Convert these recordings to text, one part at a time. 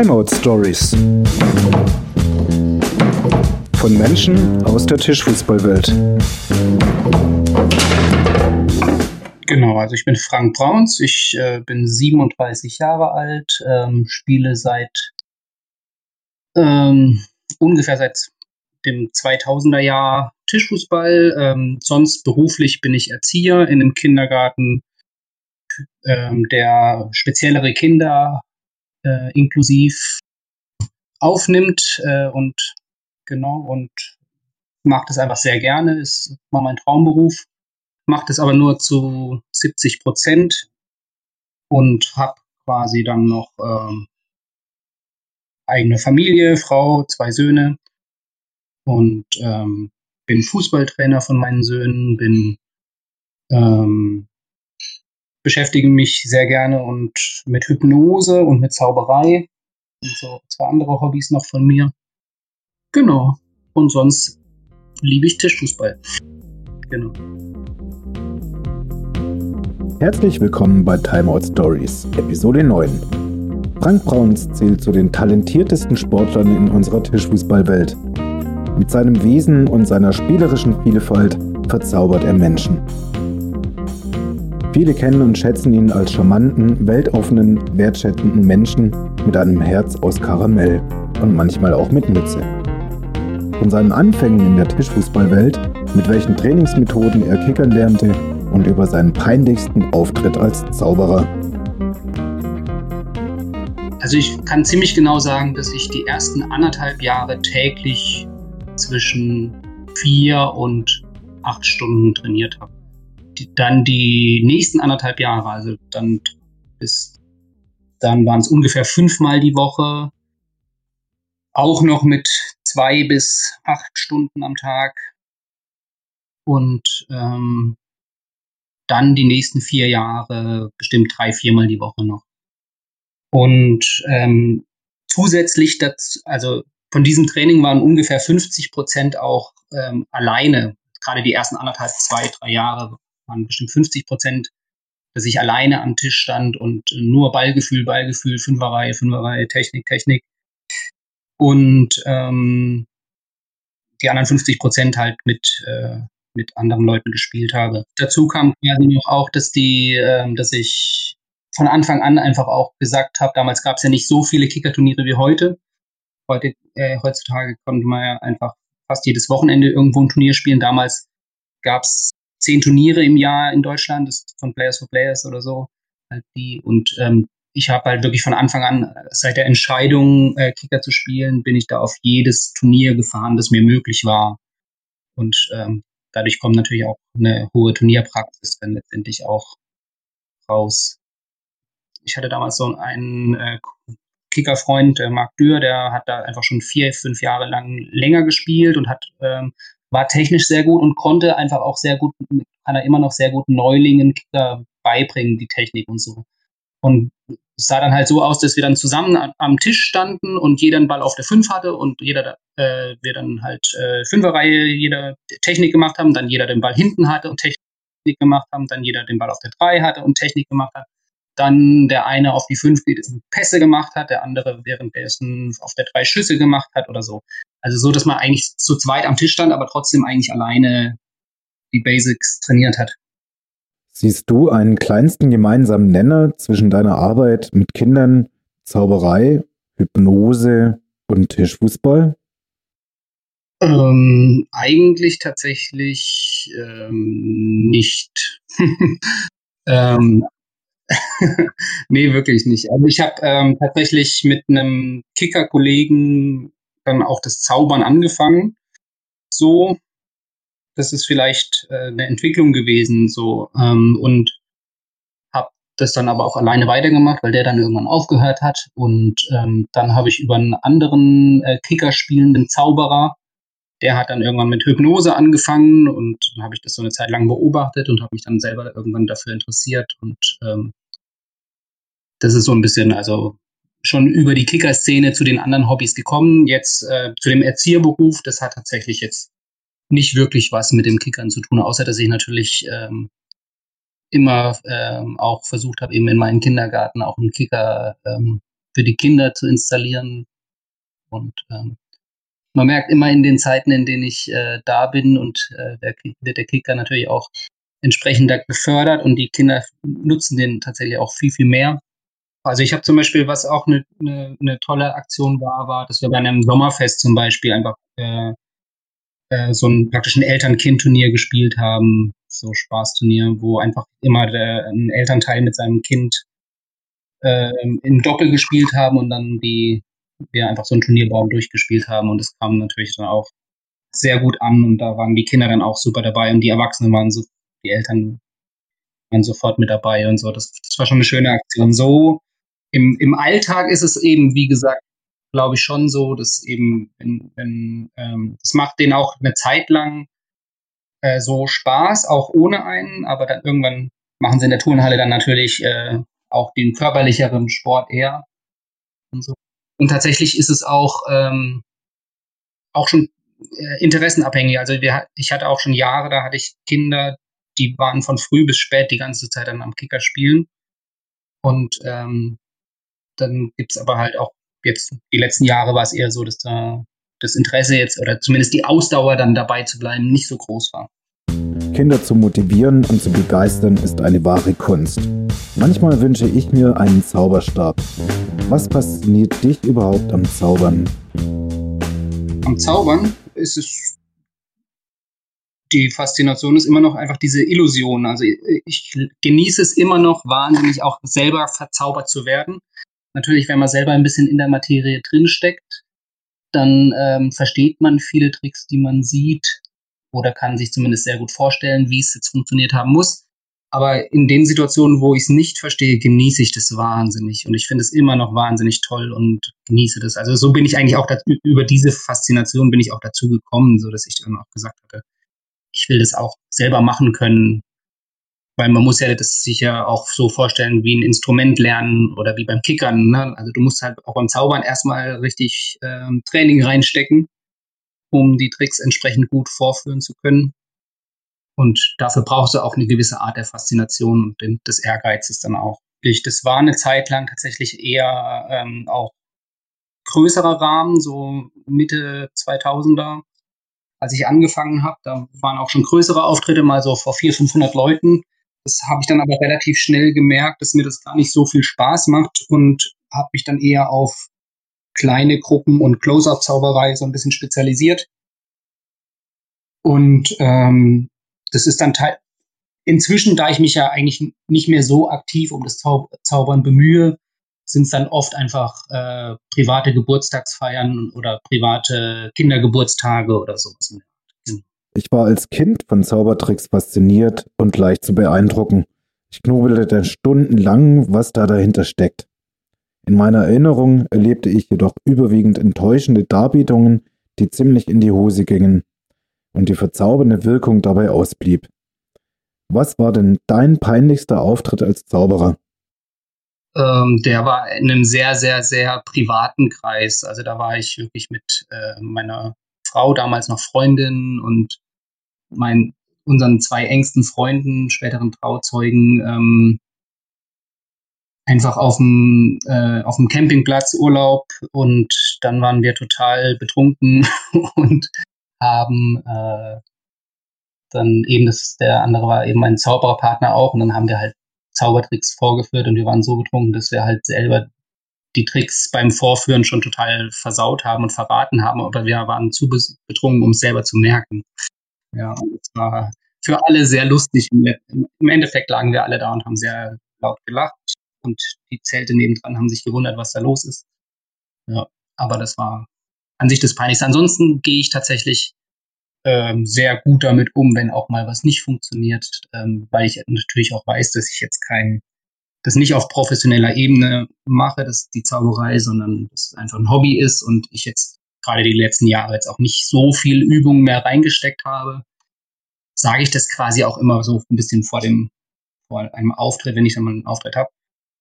Timeout Stories. Von Menschen aus der Tischfußballwelt. Genau, also ich bin Frank Brauns, ich äh, bin 37 Jahre alt, ähm, spiele seit ähm, ungefähr seit dem 2000er Jahr Tischfußball. Ähm, sonst beruflich bin ich Erzieher in einem Kindergarten, ähm, der speziellere Kinder äh, inklusiv aufnimmt äh, und genau und mache das einfach sehr gerne. Ist mal mein Traumberuf. Mache das aber nur zu 70 Prozent und habe quasi dann noch ähm, eigene Familie, Frau, zwei Söhne und ähm, bin Fußballtrainer von meinen Söhnen, bin ähm, beschäftige mich sehr gerne und mit Hypnose und mit Zauberei und so zwei andere Hobbys noch von mir. Genau. Und sonst liebe ich Tischfußball. Genau. Herzlich willkommen bei Timeout Stories, Episode 9. Frank Brauns zählt zu den talentiertesten Sportlern in unserer Tischfußballwelt. Mit seinem Wesen und seiner spielerischen Vielfalt verzaubert er Menschen. Viele kennen und schätzen ihn als charmanten, weltoffenen, wertschätzenden Menschen mit einem Herz aus Karamell und manchmal auch mit Mütze. Von seinen Anfängen in der Tischfußballwelt, mit welchen Trainingsmethoden er kickern lernte und über seinen peinlichsten Auftritt als Zauberer. Also ich kann ziemlich genau sagen, dass ich die ersten anderthalb Jahre täglich zwischen vier und acht Stunden trainiert habe dann die nächsten anderthalb Jahre, also dann bis dann waren es ungefähr fünfmal die Woche, auch noch mit zwei bis acht Stunden am Tag und ähm, dann die nächsten vier Jahre bestimmt drei, viermal die Woche noch. Und ähm, zusätzlich dazu, also von diesem Training waren ungefähr 50 Prozent auch ähm, alleine. Gerade die ersten anderthalb, zwei, drei Jahre waren bestimmt 50 Prozent, dass ich alleine am Tisch stand und nur Ballgefühl, Ballgefühl, Fünferreihe, Fünferreihe, Technik, Technik. Und ähm, die anderen 50 Prozent halt mit, äh, mit anderen Leuten gespielt habe. Dazu kam quasi noch auch, dass die, äh, dass ich von Anfang an einfach auch gesagt habe, damals gab es ja nicht so viele Kickerturniere wie heute. Heute, äh, heutzutage konnte man ja einfach fast jedes Wochenende irgendwo ein Turnier spielen. Damals gab es zehn Turniere im Jahr in Deutschland, das von Players for Players oder so. Halt die. Und ähm, ich habe halt wirklich von Anfang an, seit der Entscheidung, äh, Kicker zu spielen, bin ich da auf jedes Turnier gefahren, das mir möglich war. Und ähm, dadurch kommt natürlich auch eine hohe Turnierpraxis dann letztendlich auch raus. Ich hatte damals so einen äh, Kickerfreund, äh, Marc Dürr, der hat da einfach schon vier, fünf Jahre lang länger gespielt und hat ähm, war technisch sehr gut und konnte einfach auch sehr gut, kann er immer noch sehr gut Neulingen Kicker beibringen, die Technik und so. Und es sah dann halt so aus, dass wir dann zusammen am Tisch standen und jeder einen Ball auf der 5 hatte und jeder, äh, wir dann halt äh, Fünferreihe, jeder Technik gemacht haben, dann jeder den Ball hinten hatte und Technik gemacht haben, dann jeder den Ball auf der 3 hatte und Technik gemacht hat. Dann der eine auf die 5 Pässe gemacht hat, der andere währenddessen auf der 3 Schüsse gemacht hat oder so. Also so, dass man eigentlich zu zweit am Tisch stand, aber trotzdem eigentlich alleine die Basics trainiert hat. Siehst du einen kleinsten gemeinsamen Nenner zwischen deiner Arbeit mit Kindern, Zauberei, Hypnose und Tischfußball? Ähm, eigentlich tatsächlich ähm, nicht. ähm, nee, wirklich nicht. Also ich habe ähm, tatsächlich mit einem Kicker-Kollegen dann auch das Zaubern angefangen. So, das ist vielleicht äh, eine Entwicklung gewesen, so ähm, und habe das dann aber auch alleine weitergemacht, weil der dann irgendwann aufgehört hat und ähm, dann habe ich über einen anderen äh, Kicker spielenden Zauberer, der hat dann irgendwann mit Hypnose angefangen und dann habe ich das so eine Zeit lang beobachtet und habe mich dann selber irgendwann dafür interessiert und ähm, das ist so ein bisschen, also schon über die Kicker-Szene zu den anderen Hobbys gekommen. Jetzt äh, zu dem Erzieherberuf, das hat tatsächlich jetzt nicht wirklich was mit dem Kickern zu tun, außer dass ich natürlich ähm, immer ähm, auch versucht habe, eben in meinen Kindergarten auch einen Kicker ähm, für die Kinder zu installieren. Und ähm, man merkt immer in den Zeiten, in denen ich äh, da bin und äh, der, wird der Kicker natürlich auch entsprechend gefördert und die Kinder nutzen den tatsächlich auch viel, viel mehr. Also ich habe zum Beispiel, was auch eine ne, ne tolle Aktion war, war, dass wir bei einem Sommerfest zum Beispiel einfach äh, äh, so ein praktischen Eltern-Kind-Turnier gespielt haben, so Spaßturnier, wo einfach immer der, ein Elternteil mit seinem Kind äh, im Doppel gespielt haben und dann die wir einfach so einen Turnierbaum durchgespielt haben und es kam natürlich dann auch sehr gut an und da waren die Kinder dann auch super dabei und die Erwachsenen waren so, die Eltern waren sofort mit dabei und so. Das, das war schon eine schöne Aktion. So im, im Alltag ist es eben, wie gesagt, glaube ich schon so, dass eben, wenn, wenn ähm, das macht denen auch eine Zeit lang äh, so Spaß, auch ohne einen, aber dann irgendwann machen sie in der Turnhalle dann natürlich äh, auch den körperlicheren Sport eher und so. Und tatsächlich ist es auch ähm, auch schon äh, interessenabhängig. Also wir, ich hatte auch schon Jahre, da hatte ich Kinder, die waren von früh bis spät die ganze Zeit dann am Kicker spielen. Und ähm, dann gibt's aber halt auch jetzt, die letzten Jahre war es eher so, dass da das Interesse jetzt oder zumindest die Ausdauer dann dabei zu bleiben nicht so groß war. Kinder zu motivieren und zu begeistern ist eine wahre Kunst. Manchmal wünsche ich mir einen Zauberstab. Was fasziniert dich überhaupt am Zaubern? Am Zaubern ist es die Faszination ist immer noch einfach diese Illusion. Also ich genieße es immer noch wahnsinnig, auch selber verzaubert zu werden. Natürlich, wenn man selber ein bisschen in der Materie drinsteckt, dann ähm, versteht man viele Tricks, die man sieht oder kann sich zumindest sehr gut vorstellen, wie es jetzt funktioniert haben muss. Aber in den Situationen, wo ich es nicht verstehe, genieße ich das wahnsinnig. Und ich finde es immer noch wahnsinnig toll und genieße das. Also so bin ich eigentlich auch dazu, über diese Faszination bin ich auch dazu gekommen, so dass ich dann auch gesagt hatte, ich will das auch selber machen können, weil man muss ja das sich ja auch so vorstellen wie ein Instrument lernen oder wie beim Kickern. Ne? Also du musst halt auch beim Zaubern erstmal richtig ähm, Training reinstecken, um die Tricks entsprechend gut vorführen zu können. Und dafür brauchst du auch eine gewisse Art der Faszination und des Ehrgeizes dann auch. Das war eine Zeit lang tatsächlich eher ähm, auch größerer Rahmen, so Mitte 2000er, als ich angefangen habe. Da waren auch schon größere Auftritte, mal so vor 400, 500 Leuten. Das habe ich dann aber relativ schnell gemerkt, dass mir das gar nicht so viel Spaß macht und habe mich dann eher auf kleine Gruppen und Close-Up-Zauberei so ein bisschen spezialisiert. Und ähm, das ist dann teil inzwischen, da ich mich ja eigentlich nicht mehr so aktiv um das Zau Zaubern bemühe, sind es dann oft einfach äh, private Geburtstagsfeiern oder private Kindergeburtstage oder sowas. Ich war als Kind von Zaubertricks fasziniert und leicht zu beeindrucken. Ich knobelte stundenlang, was da dahinter steckt. In meiner Erinnerung erlebte ich jedoch überwiegend enttäuschende Darbietungen, die ziemlich in die Hose gingen und die verzaubernde Wirkung dabei ausblieb. Was war denn dein peinlichster Auftritt als Zauberer? Ähm, der war in einem sehr, sehr, sehr privaten Kreis. Also da war ich wirklich mit äh, meiner Frau, damals noch Freundin und mein, unseren zwei engsten Freunden, späteren Trauzeugen, ähm, einfach auf dem, äh, auf dem Campingplatz Urlaub und dann waren wir total betrunken und haben äh, dann eben das, der andere war eben ein Zaubererpartner auch und dann haben wir halt Zaubertricks vorgeführt und wir waren so betrunken, dass wir halt selber die Tricks beim Vorführen schon total versaut haben und verraten haben, aber wir waren zu betrunken, um es selber zu merken. Ja, und es war für alle sehr lustig. Im Endeffekt lagen wir alle da und haben sehr laut gelacht und die Zelte nebendran haben sich gewundert, was da los ist. Ja, aber das war an sich das Peinlichste. Ansonsten gehe ich tatsächlich ähm, sehr gut damit um, wenn auch mal was nicht funktioniert, ähm, weil ich natürlich auch weiß, dass ich jetzt kein, das nicht auf professioneller Ebene mache, das ist die Zauberei, sondern das einfach ein Hobby ist und ich jetzt gerade die letzten Jahre jetzt auch nicht so viel Übung mehr reingesteckt habe, sage ich das quasi auch immer so ein bisschen vor dem, vor einem Auftritt, wenn ich dann mal einen Auftritt habe,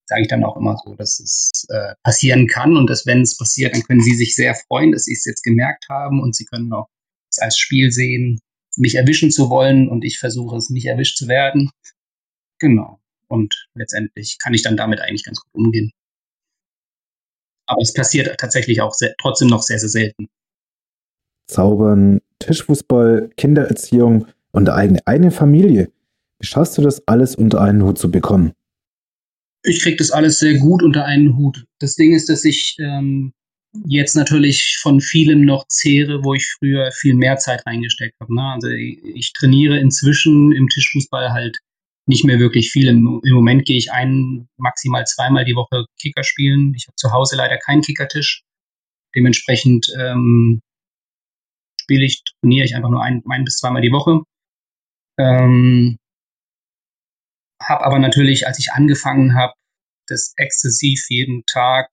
sage ich dann auch immer so, dass es äh, passieren kann und dass wenn es passiert, dann können sie sich sehr freuen, dass sie es jetzt gemerkt haben und sie können auch es als Spiel sehen, mich erwischen zu wollen und ich versuche es nicht erwischt zu werden. Genau. Und letztendlich kann ich dann damit eigentlich ganz gut umgehen. Aber es passiert tatsächlich auch sehr, trotzdem noch sehr, sehr selten. Zaubern, Tischfußball, Kindererziehung und eigene, eigene Familie. Wie schaffst du das alles unter einen Hut zu bekommen? Ich kriege das alles sehr gut unter einen Hut. Das Ding ist, dass ich ähm, jetzt natürlich von vielem noch zehre, wo ich früher viel mehr Zeit reingesteckt habe. Ne? Also ich, ich, trainiere inzwischen im Tischfußball halt nicht mehr wirklich viel. Im, im Moment gehe ich ein, maximal zweimal die Woche Kicker spielen. Ich habe zu Hause leider keinen Kickertisch. Dementsprechend ähm, spiele ich, trainiere ich einfach nur ein, ein bis zweimal die Woche. Ähm, habe aber natürlich, als ich angefangen habe, das exzessiv jeden Tag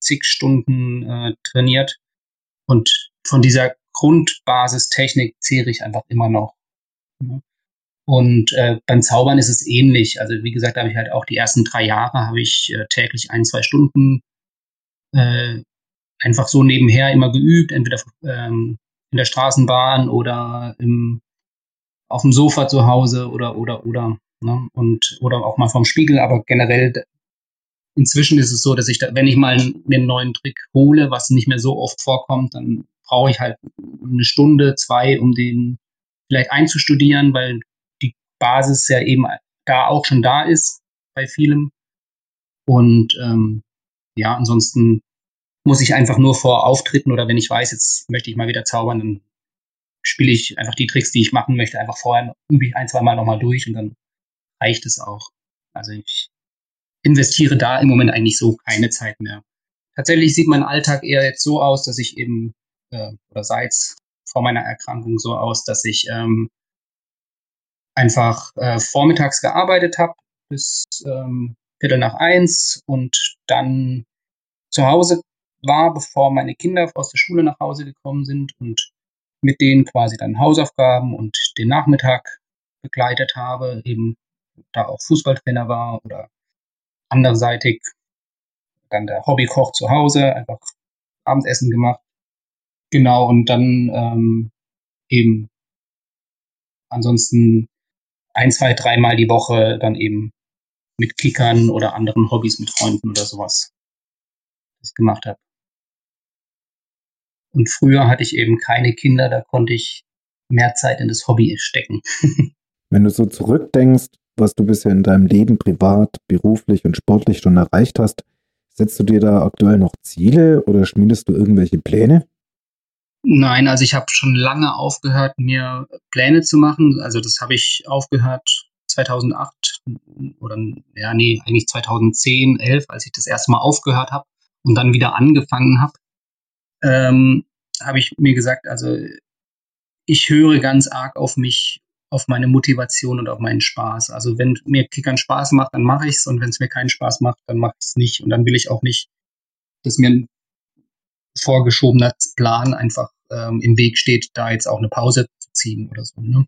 zig Stunden äh, trainiert. Und von dieser Grundbasistechnik zehre ich einfach immer noch. Und äh, beim Zaubern ist es ähnlich. Also wie gesagt, habe ich halt auch die ersten drei Jahre habe ich äh, täglich ein, zwei Stunden äh, einfach so nebenher immer geübt, entweder ähm, in der Straßenbahn oder im, auf dem Sofa zu Hause oder oder oder ne? und oder auch mal vom Spiegel. Aber generell inzwischen ist es so, dass ich, da, wenn ich mal einen neuen Trick hole, was nicht mehr so oft vorkommt, dann brauche ich halt eine Stunde, zwei, um den vielleicht einzustudieren, weil Basis ja eben da auch schon da ist bei vielem. Und ähm, ja, ansonsten muss ich einfach nur vor Auftritten oder wenn ich weiß, jetzt möchte ich mal wieder zaubern, dann spiele ich einfach die Tricks, die ich machen möchte, einfach vorher übe ich ein, zwei Mal nochmal durch und dann reicht es auch. Also ich investiere da im Moment eigentlich so keine Zeit mehr. Tatsächlich sieht mein Alltag eher jetzt so aus, dass ich eben, äh, oder seit vor meiner Erkrankung so aus, dass ich ähm, einfach äh, vormittags gearbeitet habe bis ähm, Viertel nach eins und dann zu Hause war, bevor meine Kinder aus der Schule nach Hause gekommen sind und mit denen quasi dann Hausaufgaben und den Nachmittag begleitet habe, eben da auch Fußballtrainer war oder anderseitig dann der Hobbykoch zu Hause, einfach Abendessen gemacht. Genau, und dann ähm, eben ansonsten ein, zwei, dreimal die Woche dann eben mit Kickern oder anderen Hobbys mit Freunden oder sowas das gemacht habe. Und früher hatte ich eben keine Kinder, da konnte ich mehr Zeit in das Hobby stecken. Wenn du so zurückdenkst, was du bisher in deinem Leben privat, beruflich und sportlich schon erreicht hast, setzt du dir da aktuell noch Ziele oder schmiedest du irgendwelche Pläne? Nein, also ich habe schon lange aufgehört, mir Pläne zu machen. Also das habe ich aufgehört 2008 oder ja, nee, eigentlich 2010, 11, als ich das erste Mal aufgehört habe und dann wieder angefangen habe, ähm, habe ich mir gesagt, also ich höre ganz arg auf mich auf meine Motivation und auf meinen Spaß. Also wenn mir Kickern Spaß macht, dann mache ich es und wenn es mir keinen Spaß macht, dann mache ich es nicht. Und dann will ich auch nicht, dass mir ein vorgeschobener Plan einfach ähm, im Weg steht, da jetzt auch eine Pause zu ziehen oder so. Ne?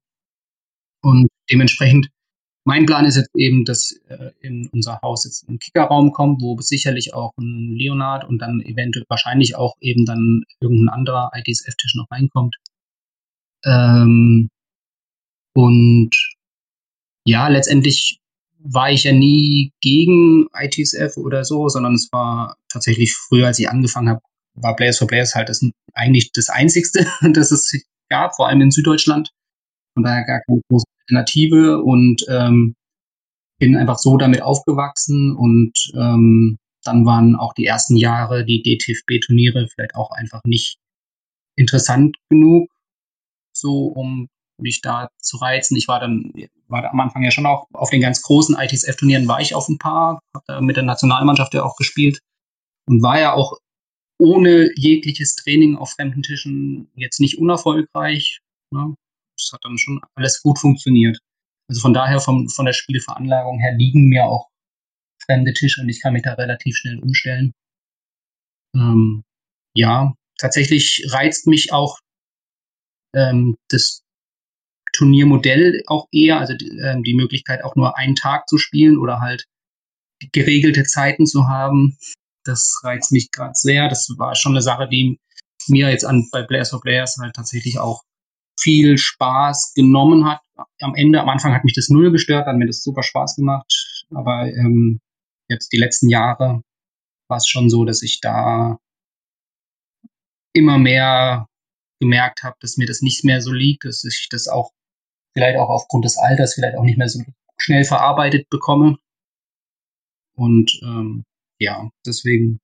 Und dementsprechend, mein Plan ist jetzt eben, dass äh, in unser Haus jetzt ein Kickerraum kommt, wo sicherlich auch ein Leonard und dann eventuell wahrscheinlich auch eben dann irgendein anderer ITSF-Tisch noch reinkommt. Ähm, und ja, letztendlich war ich ja nie gegen ITSF oder so, sondern es war tatsächlich früher, als ich angefangen habe, war Players for Players halt das, eigentlich das Einzigste, das es gab, vor allem in Süddeutschland. Von daher gar keine große Alternative und ähm, bin einfach so damit aufgewachsen und ähm, dann waren auch die ersten Jahre die DTFB-Turniere vielleicht auch einfach nicht interessant genug, so um mich da zu reizen. Ich war dann, war da am Anfang ja schon auch auf den ganz großen ITSF-Turnieren war ich auf ein paar, habe mit der Nationalmannschaft ja auch gespielt und war ja auch ohne jegliches Training auf fremden Tischen jetzt nicht unerfolgreich. Ne? Das hat dann schon alles gut funktioniert. Also von daher, vom, von der Spielveranlagung her liegen mir auch fremde Tische und ich kann mich da relativ schnell umstellen. Ähm, ja, tatsächlich reizt mich auch ähm, das Turniermodell auch eher, also die, äh, die Möglichkeit auch nur einen Tag zu spielen oder halt geregelte Zeiten zu haben. Das reizt mich gerade sehr. Das war schon eine Sache, die mir jetzt an bei Players for Players halt tatsächlich auch viel Spaß genommen hat. Am Ende, am Anfang hat mich das null gestört, hat mir das super Spaß gemacht. Aber ähm, jetzt die letzten Jahre war es schon so, dass ich da immer mehr gemerkt habe, dass mir das nicht mehr so liegt, dass ich das auch vielleicht auch aufgrund des Alters vielleicht auch nicht mehr so schnell verarbeitet bekomme. Und ähm, ja, deswegen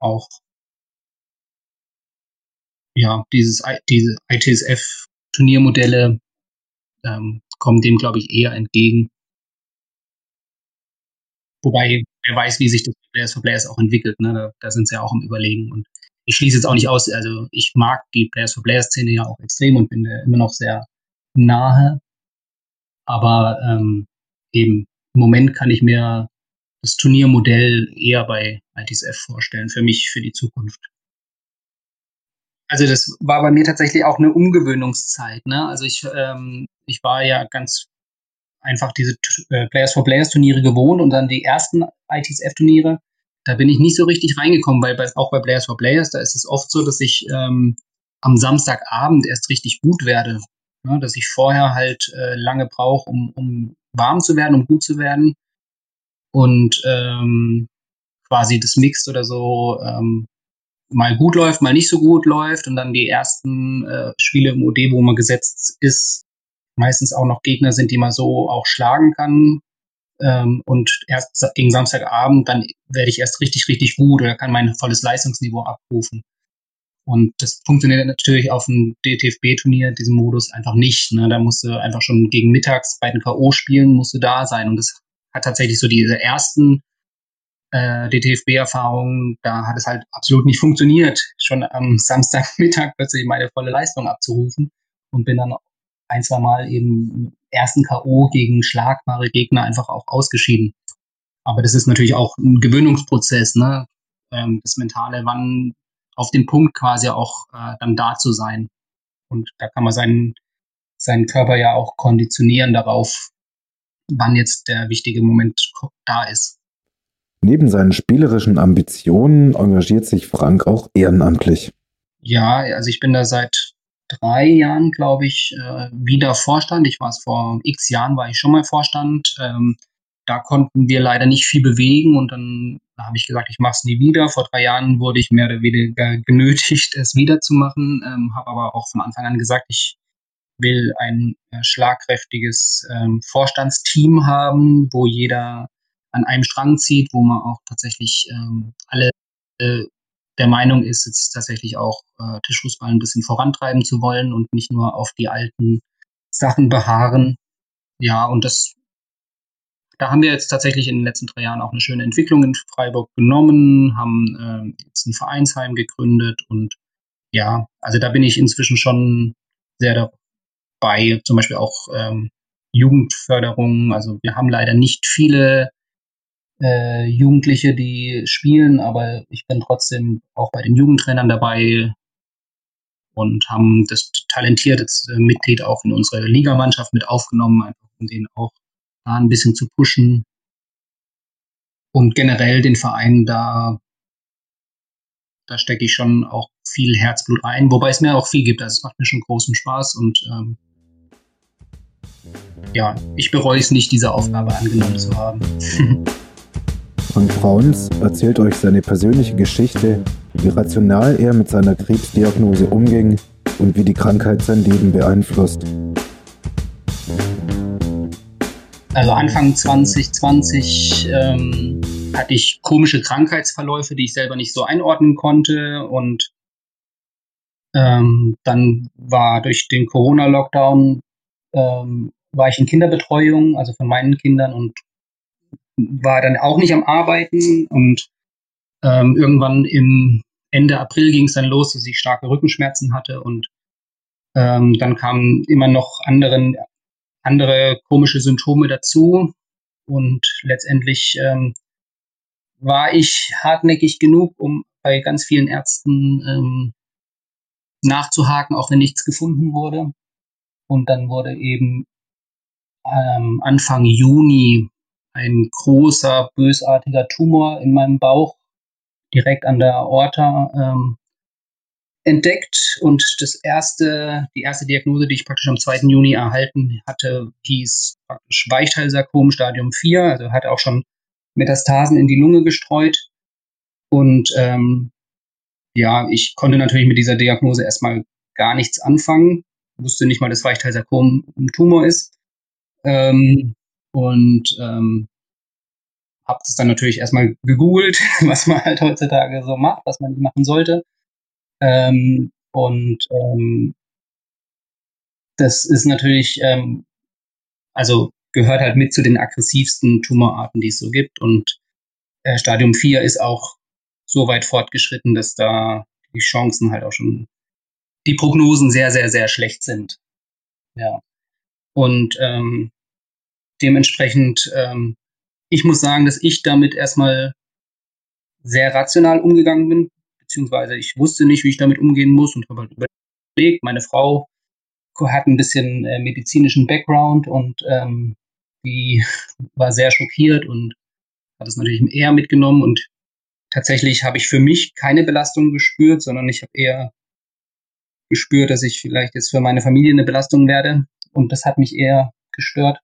auch ja, dieses diese ITSF-Turniermodelle ähm, kommen dem, glaube ich, eher entgegen. Wobei, wer weiß, wie sich das Players for Players auch entwickelt. Ne? Da, da sind sie ja auch im Überlegen. Und ich schließe jetzt auch nicht aus, also ich mag die Players for Players Szene ja auch extrem und bin da immer noch sehr nahe. Aber ähm, eben im Moment kann ich mir das Turniermodell eher bei ITSF vorstellen, für mich, für die Zukunft. Also das war bei mir tatsächlich auch eine Umgewöhnungszeit. Ne? Also ich, ähm, ich war ja ganz einfach diese äh, Players for Players Turniere gewohnt und dann die ersten ITSF Turniere, da bin ich nicht so richtig reingekommen, weil bei, auch bei Players for Players, da ist es oft so, dass ich ähm, am Samstagabend erst richtig gut werde. Ne? Dass ich vorher halt äh, lange brauche, um, um warm zu werden, um gut zu werden. Und ähm, quasi das Mixed oder so ähm, mal gut läuft, mal nicht so gut läuft und dann die ersten äh, Spiele im OD, wo man gesetzt ist, meistens auch noch Gegner sind, die man so auch schlagen kann. Ähm, und erst gegen Samstagabend, dann werde ich erst richtig, richtig gut oder kann mein volles Leistungsniveau abrufen. Und das funktioniert natürlich auf einem DTFB-Turnier, diesem Modus einfach nicht. Ne? Da musst du einfach schon gegen mittags bei den K.O.-Spielen musst du da sein. Und das hat tatsächlich so diese ersten äh, DTFB-Erfahrungen, da hat es halt absolut nicht funktioniert, schon am Samstagmittag plötzlich meine volle Leistung abzurufen und bin dann ein, zwei Mal eben im ersten K.O. gegen schlagbare Gegner einfach auch ausgeschieden. Aber das ist natürlich auch ein Gewöhnungsprozess, ne? Ähm, das Mentale, wann auf den Punkt quasi auch äh, dann da zu sein. Und da kann man seinen, seinen Körper ja auch konditionieren darauf, wann jetzt der wichtige Moment da ist. Neben seinen spielerischen Ambitionen engagiert sich Frank auch ehrenamtlich. Ja, also ich bin da seit drei Jahren, glaube ich, äh, wieder Vorstand. Ich war es vor x Jahren, war ich schon mal Vorstand. Ähm, da konnten wir leider nicht viel bewegen und dann habe ich gesagt, ich mache es nie wieder. Vor drei Jahren wurde ich mehr oder weniger genötigt, es wieder zu machen, ähm, habe aber auch von Anfang an gesagt, ich will ein äh, schlagkräftiges ähm, Vorstandsteam haben, wo jeder an einem Strang zieht, wo man auch tatsächlich ähm, alle äh, der Meinung ist, jetzt tatsächlich auch äh, Tischfußball ein bisschen vorantreiben zu wollen und nicht nur auf die alten Sachen beharren. Ja, und das, da haben wir jetzt tatsächlich in den letzten drei Jahren auch eine schöne Entwicklung in Freiburg genommen, haben äh, jetzt ein Vereinsheim gegründet und ja, also da bin ich inzwischen schon sehr dabei, zum Beispiel auch ähm, Jugendförderung. Also wir haben leider nicht viele äh, Jugendliche, die spielen, aber ich bin trotzdem auch bei den Jugendtrainern dabei und haben das talentierte äh, Mitglied auch in unsere Ligamannschaft mit aufgenommen, einfach um den auch da ein bisschen zu pushen und generell den Verein da da stecke ich schon auch viel Herzblut ein, wobei es mir auch viel gibt. Also es macht mir schon großen Spaß und ähm, ja, ich bereue es nicht, diese Aufgabe angenommen zu haben. Frank Brauns erzählt euch seine persönliche Geschichte, wie rational er mit seiner Krebsdiagnose umging und wie die Krankheit sein Leben beeinflusst. Also Anfang 2020 ähm, hatte ich komische Krankheitsverläufe, die ich selber nicht so einordnen konnte und ähm, dann war durch den Corona-Lockdown ähm, war ich in Kinderbetreuung, also von meinen Kindern und war dann auch nicht am Arbeiten und ähm, irgendwann im Ende April ging es dann los, dass ich starke Rückenschmerzen hatte und ähm, dann kamen immer noch anderen, andere komische Symptome dazu und letztendlich ähm, war ich hartnäckig genug, um bei ganz vielen Ärzten ähm, nachzuhaken, auch wenn nichts gefunden wurde. Und dann wurde eben ähm, Anfang Juni ein großer, bösartiger Tumor in meinem Bauch direkt an der Aorta ähm, entdeckt und das erste, die erste Diagnose, die ich praktisch am 2. Juni erhalten hatte, hieß praktisch Weichteilsarkom Stadium 4, also hatte auch schon Metastasen in die Lunge gestreut. Und ähm, ja, ich konnte natürlich mit dieser Diagnose erstmal gar nichts anfangen. Wusste nicht mal, dass Weichteilsarkom ein Tumor ist. Ähm, und ähm, habe das dann natürlich erstmal gegoogelt, was man halt heutzutage so macht, was man nicht machen sollte. Ähm, und ähm, das ist natürlich, ähm, also gehört halt mit zu den aggressivsten Tumorarten, die es so gibt. Und äh, Stadium 4 ist auch so weit fortgeschritten, dass da die Chancen halt auch schon, die Prognosen sehr, sehr, sehr schlecht sind. Ja. Und ähm, dementsprechend, ähm, ich muss sagen, dass ich damit erstmal sehr rational umgegangen bin, beziehungsweise ich wusste nicht, wie ich damit umgehen muss und habe halt überlegt, meine Frau hat ein bisschen äh, medizinischen Background und ähm, die war sehr schockiert und hat es natürlich eher mitgenommen und tatsächlich habe ich für mich keine Belastung gespürt, sondern ich habe eher gespürt, dass ich vielleicht jetzt für meine Familie eine Belastung werde und das hat mich eher gestört.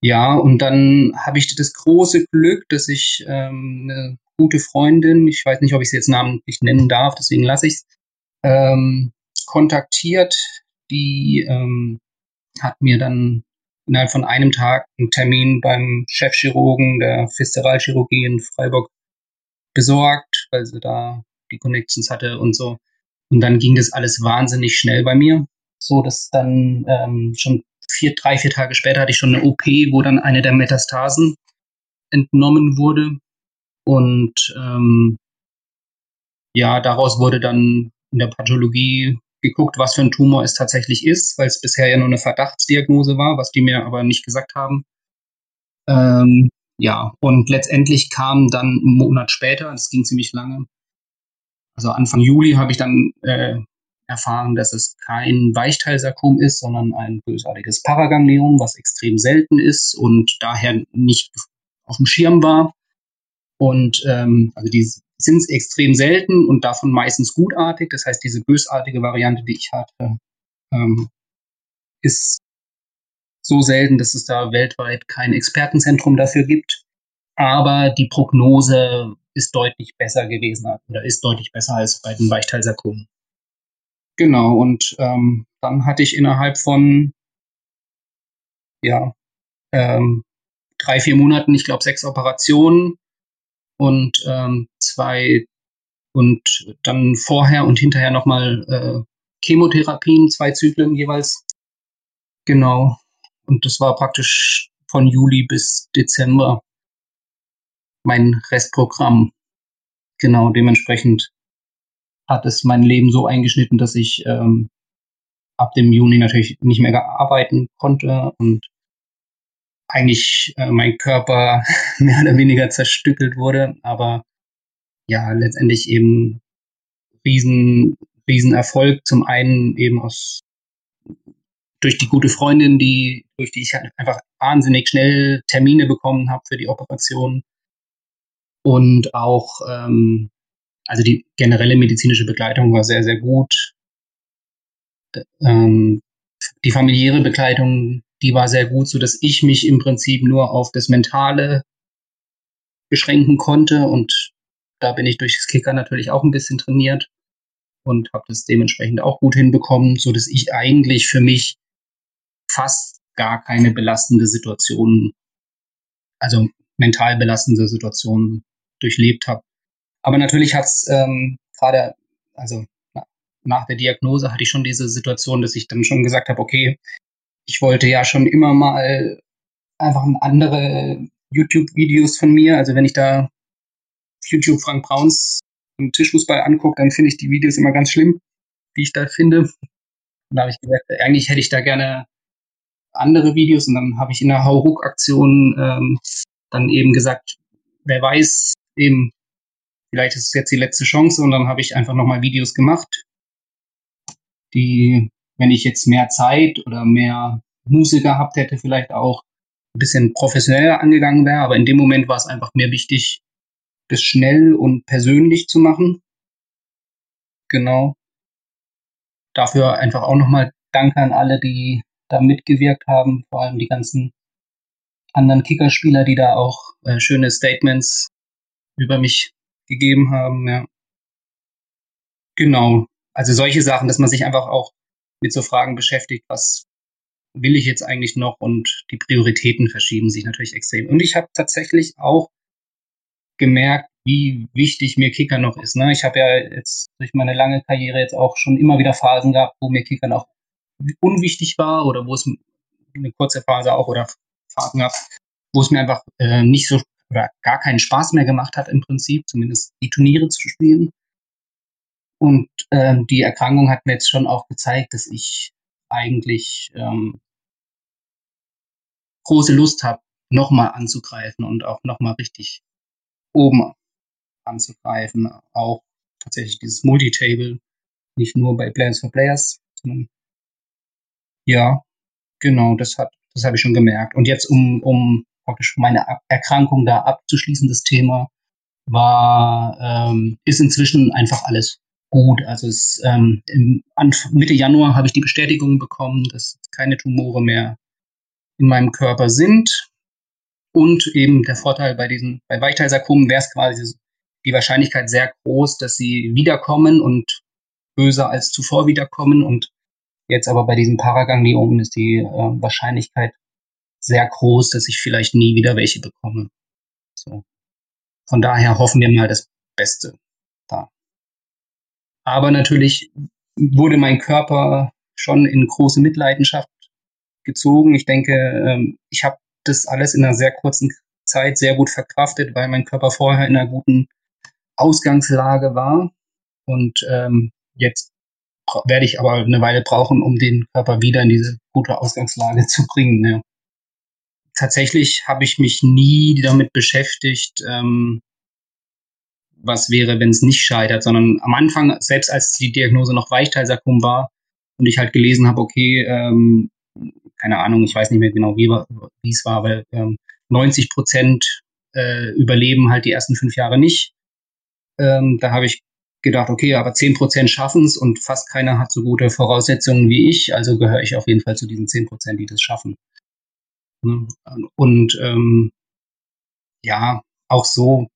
Ja, und dann habe ich das große Glück, dass ich ähm, eine gute Freundin, ich weiß nicht, ob ich sie jetzt namentlich nennen darf, deswegen lasse ich es, ähm, kontaktiert, die ähm, hat mir dann innerhalb von einem Tag einen Termin beim Chefchirurgen der Viszeralchirurgie in Freiburg besorgt, weil sie da die Connections hatte und so. Und dann ging das alles wahnsinnig schnell bei mir, so dass dann ähm, schon vier, drei, vier Tage später hatte ich schon eine OP, wo dann eine der Metastasen entnommen wurde. Und ähm, ja, daraus wurde dann in der Pathologie geguckt, was für ein Tumor es tatsächlich ist, weil es bisher ja nur eine Verdachtsdiagnose war, was die mir aber nicht gesagt haben. Ähm, ja, und letztendlich kam dann einen Monat später, das ging ziemlich lange, also Anfang Juli habe ich dann äh, erfahren, dass es kein Weichteilsarkom ist, sondern ein bösartiges Paragangliom, was extrem selten ist und daher nicht auf dem Schirm war. Und ähm, also die sind extrem selten und davon meistens gutartig. Das heißt, diese bösartige Variante, die ich hatte, ähm, ist so selten, dass es da weltweit kein Expertenzentrum dafür gibt. Aber die Prognose ist deutlich besser gewesen oder ist deutlich besser als bei den Weichteilsarkomen. Genau, und ähm, dann hatte ich innerhalb von ja, ähm, drei, vier Monaten, ich glaube, sechs Operationen und ähm, zwei und dann vorher und hinterher nochmal äh, Chemotherapien, zwei Zyklen jeweils. Genau. Und das war praktisch von Juli bis Dezember mein Restprogramm. Genau, dementsprechend hat es mein Leben so eingeschnitten, dass ich ähm, ab dem Juni natürlich nicht mehr arbeiten konnte und eigentlich äh, mein Körper mehr oder weniger zerstückelt wurde, aber ja, letztendlich eben riesen, riesen Erfolg. Zum einen eben aus durch die gute Freundin, die, durch die ich halt einfach wahnsinnig schnell Termine bekommen habe für die Operation. Und auch, ähm, also die generelle medizinische Begleitung war sehr, sehr gut. Ähm, die familiäre Begleitung die war sehr gut, so dass ich mich im Prinzip nur auf das Mentale beschränken konnte und da bin ich durch das Kicker natürlich auch ein bisschen trainiert und habe das dementsprechend auch gut hinbekommen, so dass ich eigentlich für mich fast gar keine belastende Situation, also mental belastende Situation durchlebt habe. Aber natürlich hat es ähm, gerade, also nach der Diagnose hatte ich schon diese Situation, dass ich dann schon gesagt habe, okay, ich wollte ja schon immer mal einfach andere YouTube-Videos von mir. Also wenn ich da YouTube Frank Brauns Tischfußball angucke, dann finde ich die Videos immer ganz schlimm, wie ich da finde. Und da habe ich gesagt, eigentlich hätte ich da gerne andere Videos und dann habe ich in der Hauruck-Aktion ähm, dann eben gesagt, wer weiß, eben, vielleicht ist es jetzt die letzte Chance und dann habe ich einfach nochmal Videos gemacht, die wenn ich jetzt mehr Zeit oder mehr Muße gehabt hätte, vielleicht auch ein bisschen professioneller angegangen wäre. Aber in dem Moment war es einfach mir wichtig, das schnell und persönlich zu machen. Genau. Dafür einfach auch nochmal Danke an alle, die da mitgewirkt haben, vor allem die ganzen anderen Kickerspieler, die da auch äh, schöne Statements über mich gegeben haben, ja. Genau. Also solche Sachen, dass man sich einfach auch mit so Fragen beschäftigt, was will ich jetzt eigentlich noch und die Prioritäten verschieben sich natürlich extrem. Und ich habe tatsächlich auch gemerkt, wie wichtig mir Kicker noch ist. Ne? Ich habe ja jetzt durch meine lange Karriere jetzt auch schon immer wieder Phasen gehabt, wo mir Kicker noch unwichtig war oder wo es eine kurze Phase auch oder Phasen gab, wo es mir einfach äh, nicht so oder gar keinen Spaß mehr gemacht hat im Prinzip, zumindest die Turniere zu spielen. Und ähm, die Erkrankung hat mir jetzt schon auch gezeigt, dass ich eigentlich ähm, große Lust habe, nochmal anzugreifen und auch nochmal richtig oben anzugreifen. Auch tatsächlich dieses Multitable, nicht nur bei Plans for Players, sondern ja, genau, das hat, das habe ich schon gemerkt. Und jetzt, um, um praktisch meine Erkrankung da abzuschließen, das Thema, war, ähm, ist inzwischen einfach alles gut. Also es, ähm, im, Mitte Januar habe ich die Bestätigung bekommen, dass keine Tumore mehr in meinem Körper sind. Und eben der Vorteil bei diesen, bei Weichteilsarkomen wäre es quasi die Wahrscheinlichkeit sehr groß, dass sie wiederkommen und böser als zuvor wiederkommen. Und jetzt aber bei diesen Paragangliomen ist die äh, Wahrscheinlichkeit sehr groß, dass ich vielleicht nie wieder welche bekomme. So. Von daher hoffen wir mal das Beste da. Aber natürlich wurde mein Körper schon in große Mitleidenschaft gezogen. Ich denke, ähm, ich habe das alles in einer sehr kurzen Zeit sehr gut verkraftet, weil mein Körper vorher in einer guten Ausgangslage war. Und ähm, jetzt werde ich aber eine Weile brauchen, um den Körper wieder in diese gute Ausgangslage zu bringen. Ja. Tatsächlich habe ich mich nie damit beschäftigt, ähm, was wäre, wenn es nicht scheitert, sondern am Anfang, selbst als die Diagnose noch Weichteilsarkom war und ich halt gelesen habe, okay, ähm, keine Ahnung, ich weiß nicht mehr genau, wie, wie es war, weil ähm, 90 Prozent äh, überleben halt die ersten fünf Jahre nicht. Ähm, da habe ich gedacht, okay, aber 10 Prozent schaffen es und fast keiner hat so gute Voraussetzungen wie ich, also gehöre ich auf jeden Fall zu diesen 10 Prozent, die das schaffen. Ne? Und ähm, ja, auch so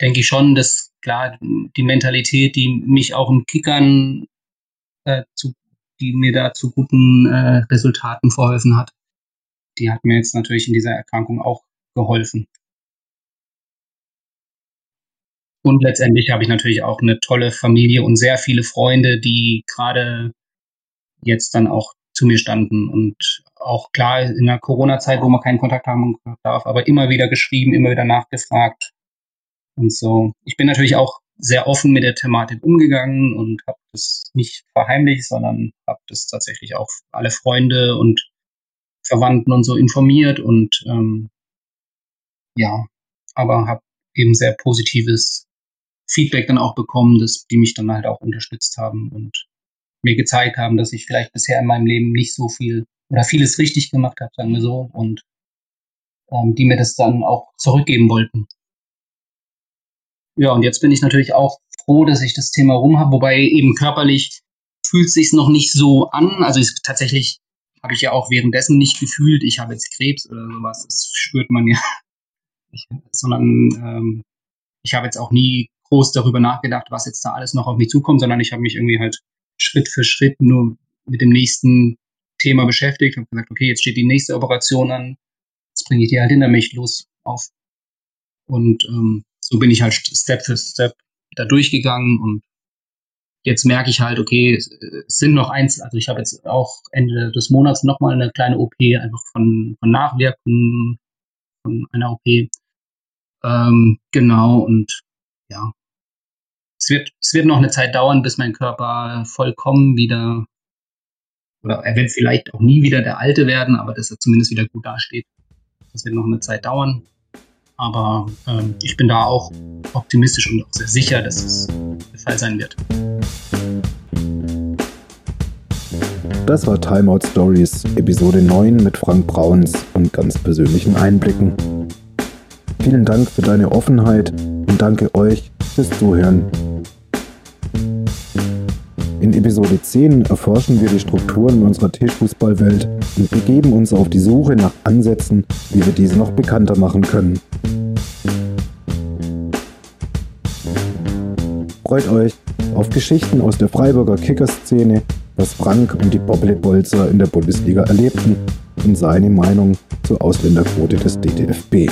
denke ich schon, dass klar die Mentalität, die mich auch im Kickern äh, zu, die mir da zu guten äh, Resultaten verholfen hat, die hat mir jetzt natürlich in dieser Erkrankung auch geholfen. Und letztendlich habe ich natürlich auch eine tolle Familie und sehr viele Freunde, die gerade jetzt dann auch zu mir standen und auch klar in der Corona-Zeit, wo man keinen Kontakt haben darf, aber immer wieder geschrieben, immer wieder nachgefragt und so. Ich bin natürlich auch sehr offen mit der Thematik umgegangen und habe das nicht verheimlicht, sondern habe das tatsächlich auch alle Freunde und Verwandten und so informiert und ähm, ja, aber habe eben sehr positives Feedback dann auch bekommen, dass die mich dann halt auch unterstützt haben und mir gezeigt haben, dass ich vielleicht bisher in meinem Leben nicht so viel oder vieles richtig gemacht habe, sagen wir so, und ähm, die mir das dann auch zurückgeben wollten. Ja, und jetzt bin ich natürlich auch froh, dass ich das Thema rum habe, wobei eben körperlich fühlt sich noch nicht so an. Also ich, tatsächlich habe ich ja auch währenddessen nicht gefühlt, ich habe jetzt Krebs oder sowas. Das spürt man ja. Ich, sondern ähm, ich habe jetzt auch nie groß darüber nachgedacht, was jetzt da alles noch auf mich zukommt, sondern ich habe mich irgendwie halt Schritt für Schritt nur mit dem nächsten Thema beschäftigt und gesagt, okay, jetzt steht die nächste Operation an, jetzt bringe ich die halt hinter mich los auf. Und ähm, so bin ich halt Step für Step da durchgegangen und jetzt merke ich halt, okay, es sind noch eins, also ich habe jetzt auch Ende des Monats nochmal eine kleine OP, einfach von, von Nachwirkungen von einer OP. Ähm, genau, und ja, es wird, es wird noch eine Zeit dauern, bis mein Körper vollkommen wieder, oder er wird vielleicht auch nie wieder der Alte werden, aber dass er zumindest wieder gut dasteht. Das wird noch eine Zeit dauern. Aber ähm, ich bin da auch optimistisch und auch sehr sicher, dass es der Fall sein wird. Das war Timeout Stories, Episode 9 mit Frank Brauns und ganz persönlichen Einblicken. Vielen Dank für deine Offenheit und danke euch fürs Zuhören. In Episode 10 erforschen wir die Strukturen unserer Tischfußballwelt und begeben uns auf die Suche nach Ansätzen, wie wir diese noch bekannter machen können. Freut euch auf Geschichten aus der Freiburger Kickerszene, was Frank und die Bobblebolzer in der Bundesliga erlebten und seine Meinung zur Ausländerquote des DTFB.